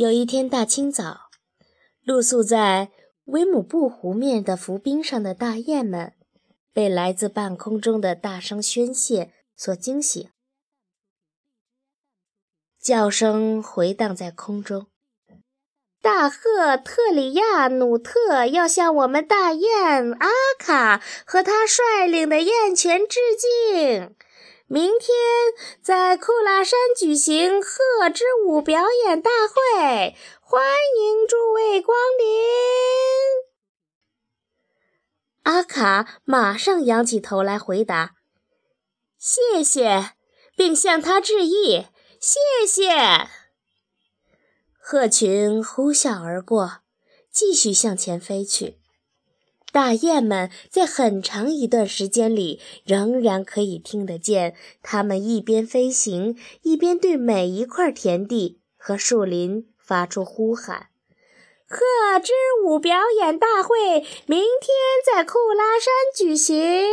有一天大清早，露宿在威姆布湖面的浮冰上的大雁们，被来自半空中的大声宣泄所惊醒，叫声回荡在空中。大赫特里亚努特要向我们大雁阿卡和他率领的雁群致敬。明天在库拉山举行鹤之舞表演大会，欢迎诸位光临。阿卡马上仰起头来回答：“谢谢，并向他致意。谢谢。”鹤群呼啸而过，继续向前飞去。大雁们在很长一段时间里仍然可以听得见，它们一边飞行，一边对每一块田地和树林发出呼喊：“鹤之舞表演大会明天在库拉山举行，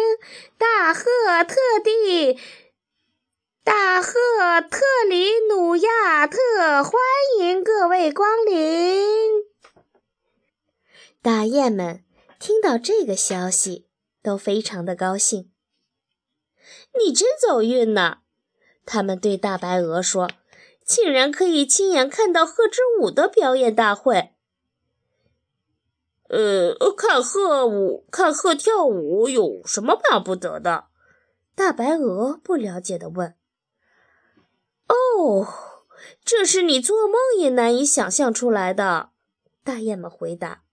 大赫特地，大赫特里努亚特欢迎各位光临。”大雁们。听到这个消息，都非常的高兴。你真走运呢！他们对大白鹅说：“竟然可以亲眼看到鹤之舞的表演大会。”呃，看鹤舞、看鹤跳舞有什么巴不得的？大白鹅不了解地问。“哦，这是你做梦也难以想象出来的。”大雁们回答。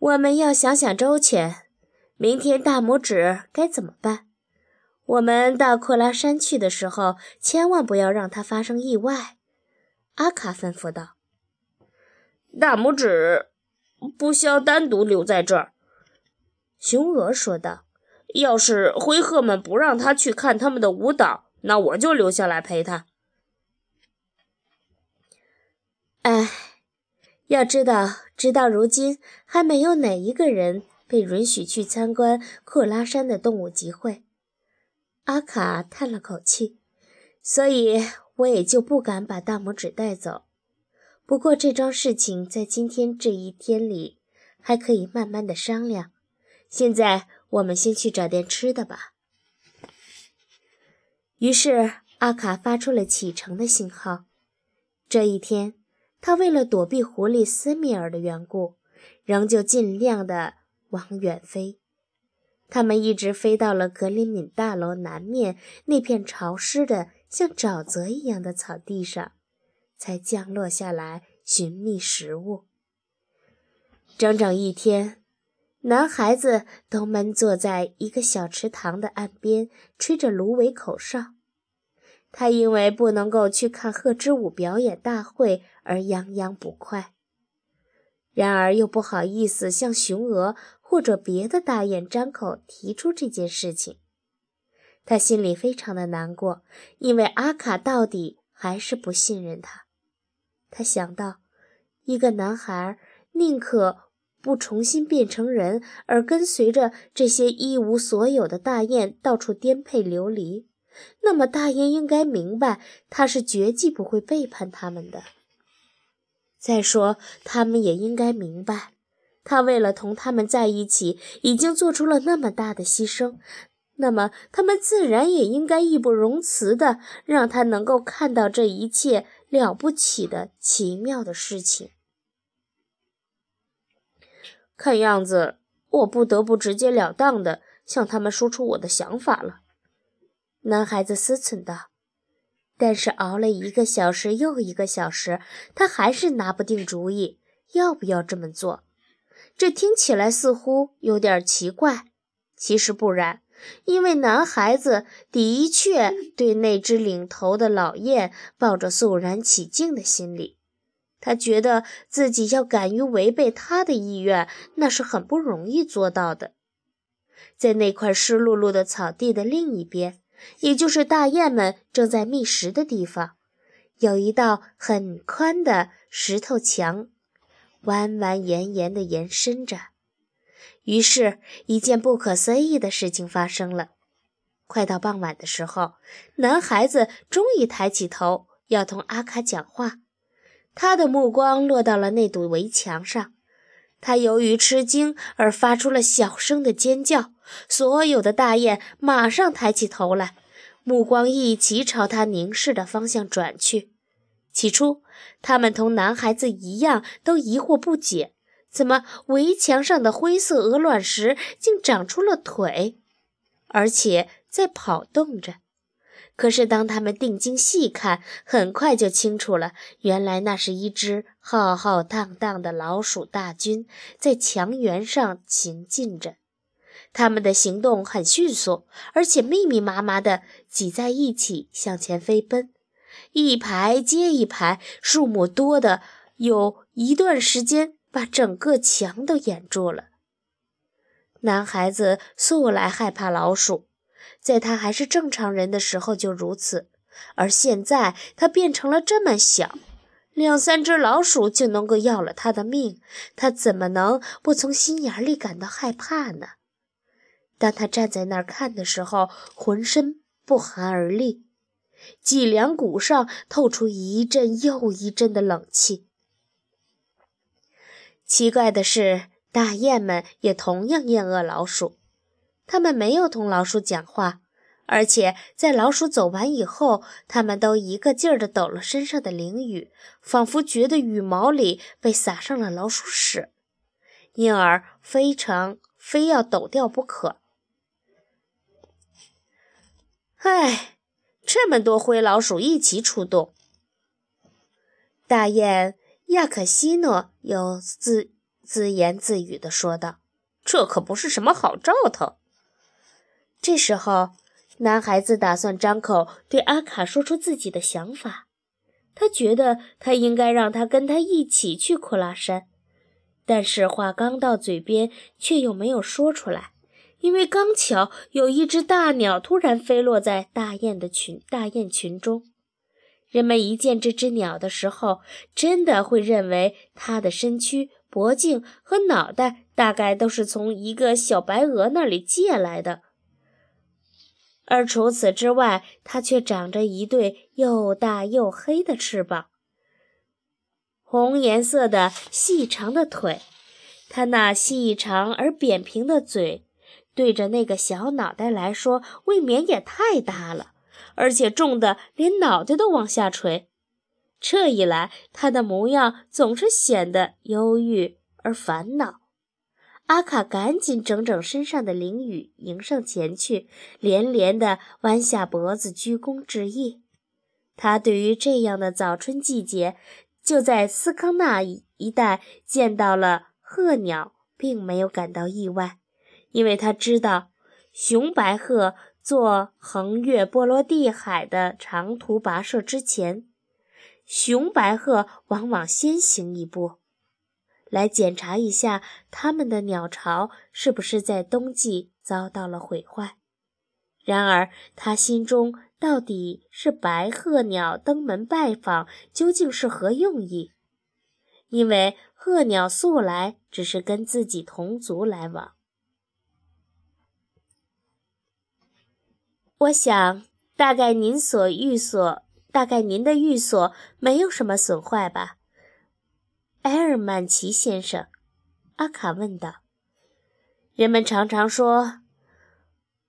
我们要想想周全，明天大拇指该怎么办？我们到库拉山去的时候，千万不要让它发生意外。”阿卡吩咐道。“大拇指不需要单独留在这儿。”雄鹅说道。“要是灰鹤们不让他去看他们的舞蹈，那我就留下来陪他。”哎。要知道，直到如今还没有哪一个人被允许去参观库拉山的动物集会。阿卡叹了口气，所以我也就不敢把大拇指带走。不过这桩事情在今天这一天里还可以慢慢的商量。现在我们先去找点吃的吧。于是阿卡发出了启程的信号。这一天。他为了躲避狐狸斯米尔的缘故，仍旧尽量的往远飞。他们一直飞到了格林敏大楼南面那片潮湿的像沼泽一样的草地上，才降落下来寻觅食物。整整一天，男孩子都闷坐在一个小池塘的岸边，吹着芦苇口哨。他因为不能够去看贺之武表演大会而泱泱不快，然而又不好意思向雄鹅或者别的大雁张口提出这件事情。他心里非常的难过，因为阿卡到底还是不信任他。他想到，一个男孩宁可不重新变成人，而跟随着这些一无所有的大雁到处颠沛流离。那么，大雁应该明白，他是绝技不会背叛他们的。再说，他们也应该明白，他为了同他们在一起，已经做出了那么大的牺牲。那么，他们自然也应该义不容辞的让他能够看到这一切了不起的奇妙的事情。看样子，我不得不直截了当的向他们说出我的想法了。男孩子思忖道，但是熬了一个小时又一个小时，他还是拿不定主意要不要这么做。这听起来似乎有点奇怪，其实不然，因为男孩子的确对那只领头的老雁抱着肃然起敬的心理。他觉得自己要敢于违背他的意愿，那是很不容易做到的。在那块湿漉漉的草地的另一边。也就是大雁们正在觅食的地方，有一道很宽的石头墙，弯弯延延地延伸着。于是，一件不可思议的事情发生了。快到傍晚的时候，男孩子终于抬起头，要同阿卡讲话。他的目光落到了那堵围墙上，他由于吃惊而发出了小声的尖叫。所有的大雁马上抬起头来，目光一齐朝他凝视的方向转去。起初，他们同男孩子一样，都疑惑不解：怎么围墙上的灰色鹅卵石竟长出了腿，而且在跑动着？可是，当他们定睛细看，很快就清楚了，原来那是一支浩浩荡荡的老鼠大军在墙垣上行进着。他们的行动很迅速，而且密密麻麻地挤在一起向前飞奔。一排接一排，数目多的，有一段时间把整个墙都掩住了。男孩子素来害怕老鼠，在他还是正常人的时候就如此，而现在他变成了这么小，两三只老鼠就能够要了他的命，他怎么能不从心眼里感到害怕呢？当他站在那儿看的时候，浑身不寒而栗。脊梁骨上透出一阵又一阵的冷气。奇怪的是，大雁们也同样厌恶老鼠，它们没有同老鼠讲话，而且在老鼠走完以后，它们都一个劲儿地抖了身上的翎羽，仿佛觉得羽毛里被撒上了老鼠屎，因而非常非要抖掉不可。唉。这么多灰老鼠一起出动，大雁亚可西诺又自自言自语地说道：“这可不是什么好兆头。”这时候，男孩子打算张口对阿卡说出自己的想法。他觉得他应该让他跟他一起去库拉山，但是话刚到嘴边，却又没有说出来。因为刚巧有一只大鸟突然飞落在大雁的群大雁群中，人们一见这只鸟的时候，真的会认为它的身躯、脖颈和脑袋大概都是从一个小白鹅那里借来的。而除此之外，它却长着一对又大又黑的翅膀，红颜色的细长的腿，它那细长而扁平的嘴。对着那个小脑袋来说，未免也太大了，而且重的连脑袋都往下垂。这一来，他的模样总是显得忧郁而烦恼。阿卡赶紧整整身上的翎羽，迎上前去，连连地弯下脖子鞠躬致意。他对于这样的早春季节，就在斯康纳一带见到了鹤鸟，并没有感到意外。因为他知道，雄白鹤做横越波罗的海的长途跋涉之前，雄白鹤往往先行一步，来检查一下他们的鸟巢是不是在冬季遭到了毁坏。然而，他心中到底是白鹤鸟登门拜访，究竟是何用意？因为鹤鸟素来只是跟自己同族来往。我想，大概您所寓所，大概您的寓所没有什么损坏吧，埃尔曼奇先生？阿卡问道。人们常常说，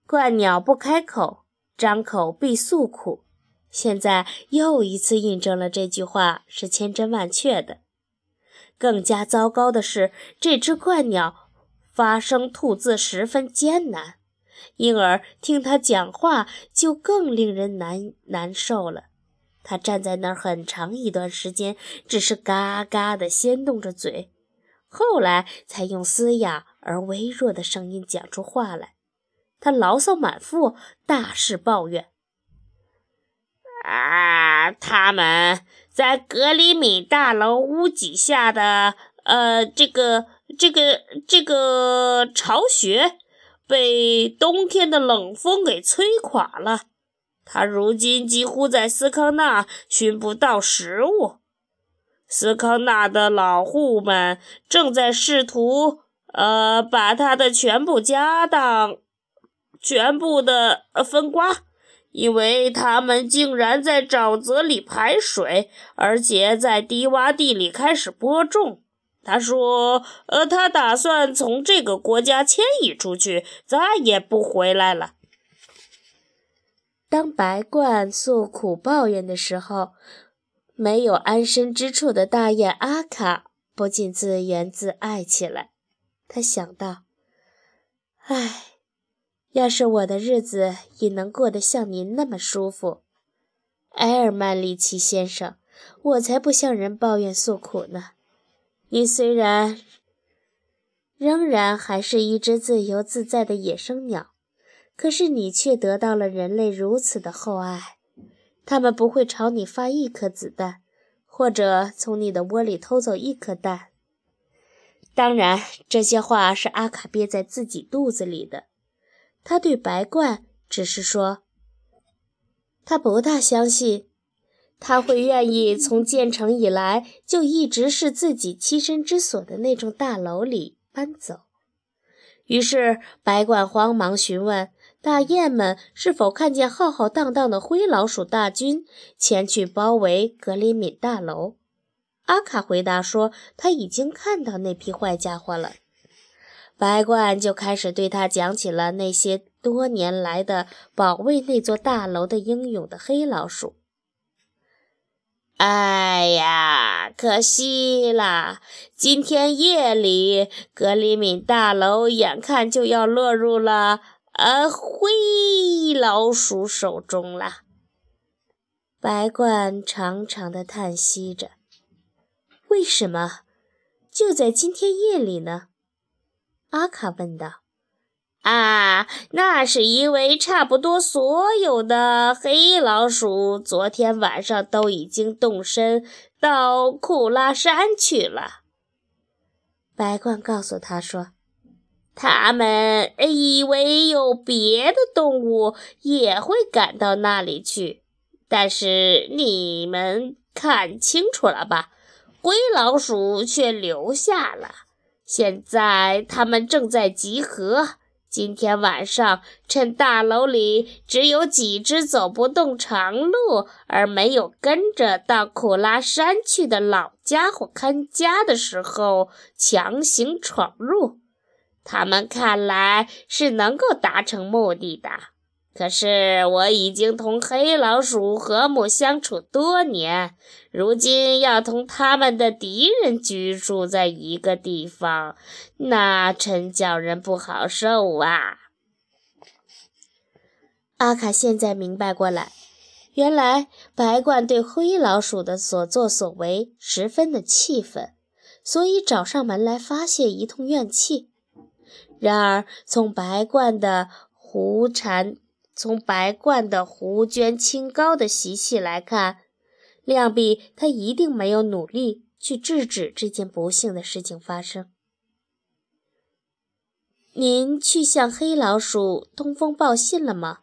鹳鸟不开口，张口必诉苦。现在又一次印证了这句话是千真万确的。更加糟糕的是，这只鹳鸟发声吐字十分艰难。因而听他讲话就更令人难难受了。他站在那儿很长一段时间，只是嘎嘎地掀动着嘴，后来才用嘶哑而微弱的声音讲出话来。他牢骚满腹，大肆抱怨：“啊，他们在格里米大楼屋脊下的呃，这个这个这个巢穴。”被冬天的冷风给吹垮了，他如今几乎在斯康纳寻不到食物。斯康纳的老户们正在试图，呃，把他的全部家当全部的分瓜，因为他们竟然在沼泽里排水，而且在低洼地里开始播种。他说：“呃，他打算从这个国家迁移出去，再也不回来了。”当白鹳诉苦抱怨的时候，没有安身之处的大雁阿卡不禁自言自艾起来。他想到：“唉。”要是我的日子也能过得像您那么舒服，埃尔曼利奇先生，我才不向人抱怨诉苦呢。你虽然仍然还是一只自由自在的野生鸟，可是你却得到了人类如此的厚爱，他们不会朝你发一颗子弹，或者从你的窝里偷走一颗蛋。当然，这些话是阿卡憋在自己肚子里的。他对白鹳只是说：“他不大相信他会愿意从建成以来就一直是自己栖身之所的那幢大楼里搬走。”于是白鹳慌忙询问大雁们是否看见浩浩荡荡的灰老鼠大军前去包围格林敏大楼。阿卡回答说：“他已经看到那批坏家伙了。”白鹳就开始对他讲起了那些多年来的保卫那座大楼的英勇的黑老鼠。哎呀，可惜啦！今天夜里，格里敏大楼眼看就要落入了呃灰老鼠手中了。白鹳长长的叹息着：“为什么就在今天夜里呢？”阿卡问道：“啊，那是因为差不多所有的黑老鼠昨天晚上都已经动身到库拉山去了。”白鹳告诉他说：“他们以为有别的动物也会赶到那里去，但是你们看清楚了吧？灰老鼠却留下了。”现在他们正在集合。今天晚上，趁大楼里只有几只走不动长路而没有跟着到苦拉山去的老家伙看家的时候，强行闯入。他们看来是能够达成目的的。可是我已经同黑老鼠和睦相处多年，如今要同他们的敌人居住在一个地方，那真叫人不好受啊！阿卡现在明白过来，原来白鹳对灰老鼠的所作所为十分的气愤，所以找上门来发泄一通怨气。然而，从白鹳的胡缠。从白鹳的胡鹃清高的习气来看，亮必他一定没有努力去制止这件不幸的事情发生。您去向黑老鼠通风报信了吗？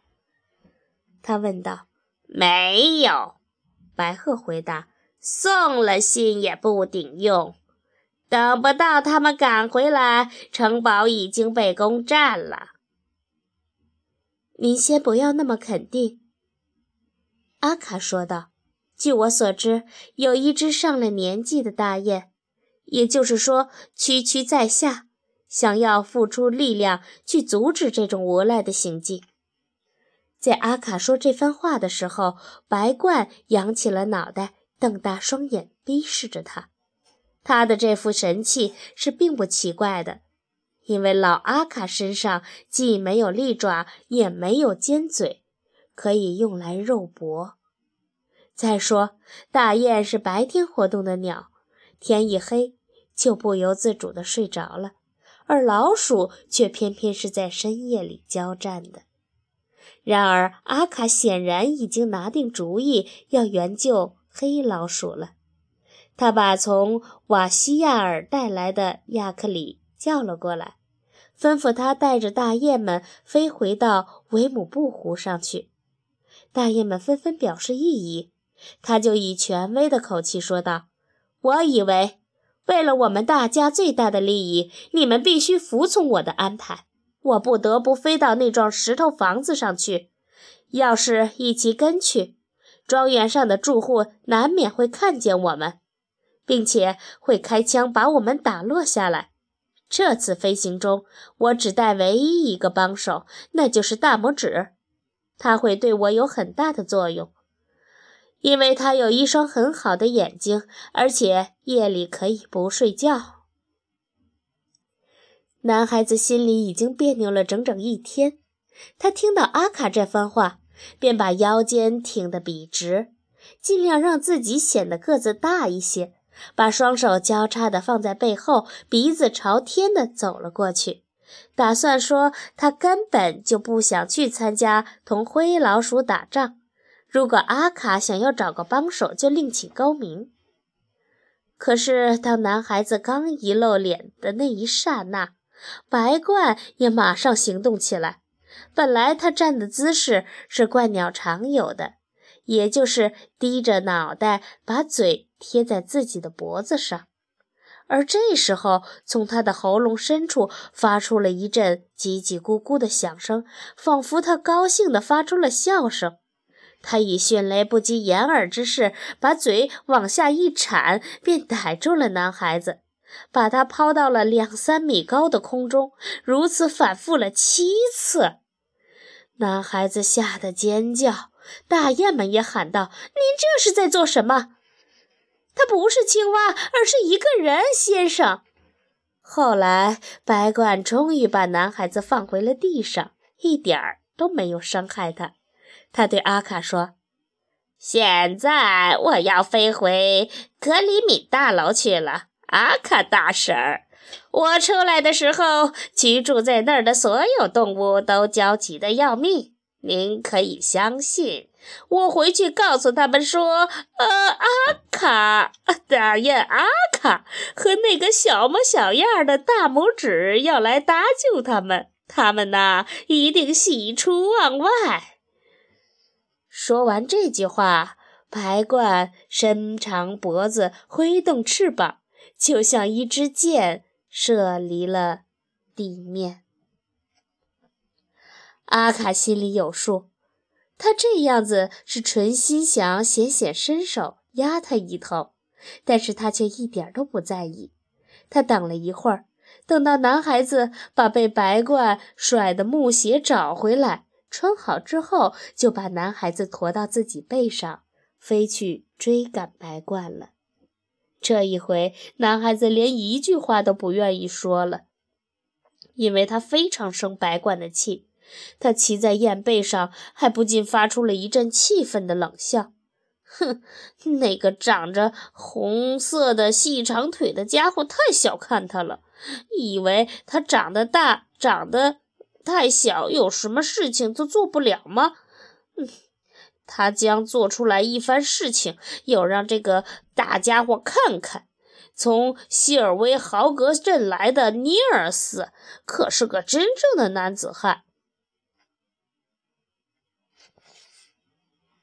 他问道。没有，白鹤回答。送了信也不顶用，等不到他们赶回来，城堡已经被攻占了。您先不要那么肯定，阿卡说道。据我所知，有一只上了年纪的大雁，也就是说，区区在下，想要付出力量去阻止这种无赖的行径。在阿卡说这番话的时候，白鹳扬起了脑袋，瞪大双眼，逼视着他。他的这副神气是并不奇怪的。因为老阿卡身上既没有利爪，也没有尖嘴，可以用来肉搏。再说，大雁是白天活动的鸟，天一黑就不由自主地睡着了，而老鼠却偏偏是在深夜里交战的。然而，阿卡显然已经拿定主意要援救黑老鼠了。他把从瓦西亚尔带来的亚克里叫了过来。吩咐他带着大雁们飞回到维姆布湖上去。大雁们纷纷表示异议，他就以权威的口气说道：“我以为，为了我们大家最大的利益，你们必须服从我的安排。我不得不飞到那幢石头房子上去，要是一起跟去，庄园上的住户难免会看见我们，并且会开枪把我们打落下来。这次飞行中，我只带唯一一个帮手，那就是大拇指，他会对我有很大的作用，因为他有一双很好的眼睛，而且夜里可以不睡觉。男孩子心里已经别扭了整整一天，他听到阿卡这番话，便把腰间挺得笔直，尽量让自己显得个子大一些。把双手交叉地放在背后，鼻子朝天地走了过去，打算说他根本就不想去参加同灰老鼠打仗。如果阿卡想要找个帮手，就另请高明。可是当男孩子刚一露脸的那一刹那，白鹳也马上行动起来。本来他站的姿势是鹳鸟常有的。也就是低着脑袋，把嘴贴在自己的脖子上，而这时候，从他的喉咙深处发出了一阵叽叽咕咕的响声，仿佛他高兴地发出了笑声。他以迅雷不及掩耳之势，把嘴往下一铲，便逮住了男孩子，把他抛到了两三米高的空中，如此反复了七次。男孩子吓得尖叫。大雁们也喊道：“您这是在做什么？他不是青蛙，而是一个人，先生。”后来，白鹳终于把男孩子放回了地上，一点儿都没有伤害他。他对阿卡说：“现在我要飞回格里米大楼去了，阿卡大婶儿。我出来的时候，居住在那儿的所有动物都焦急的要命。”您可以相信，我回去告诉他们说，呃，阿卡大雁阿卡和那个小模小样的大拇指要来搭救他们，他们呐一定喜出望外。说完这句话，白鹳伸长脖子，挥动翅膀，就像一支箭射离了地面。阿卡心里有数，他这样子是存心想显显身手，压他一头，但是他却一点都不在意。他等了一会儿，等到男孩子把被白鹳甩的木鞋找回来，穿好之后，就把男孩子驮到自己背上，飞去追赶白鹳了。这一回，男孩子连一句话都不愿意说了，因为他非常生白鹳的气。他骑在雁背上，还不禁发出了一阵气愤的冷笑：“哼，那个长着红色的细长腿的家伙太小看他了，以为他长得大，长得太小，有什么事情都做不了吗？嗯，他将做出来一番事情，要让这个大家伙看看。”从希尔威豪格镇来的尼尔斯可是个真正的男子汉。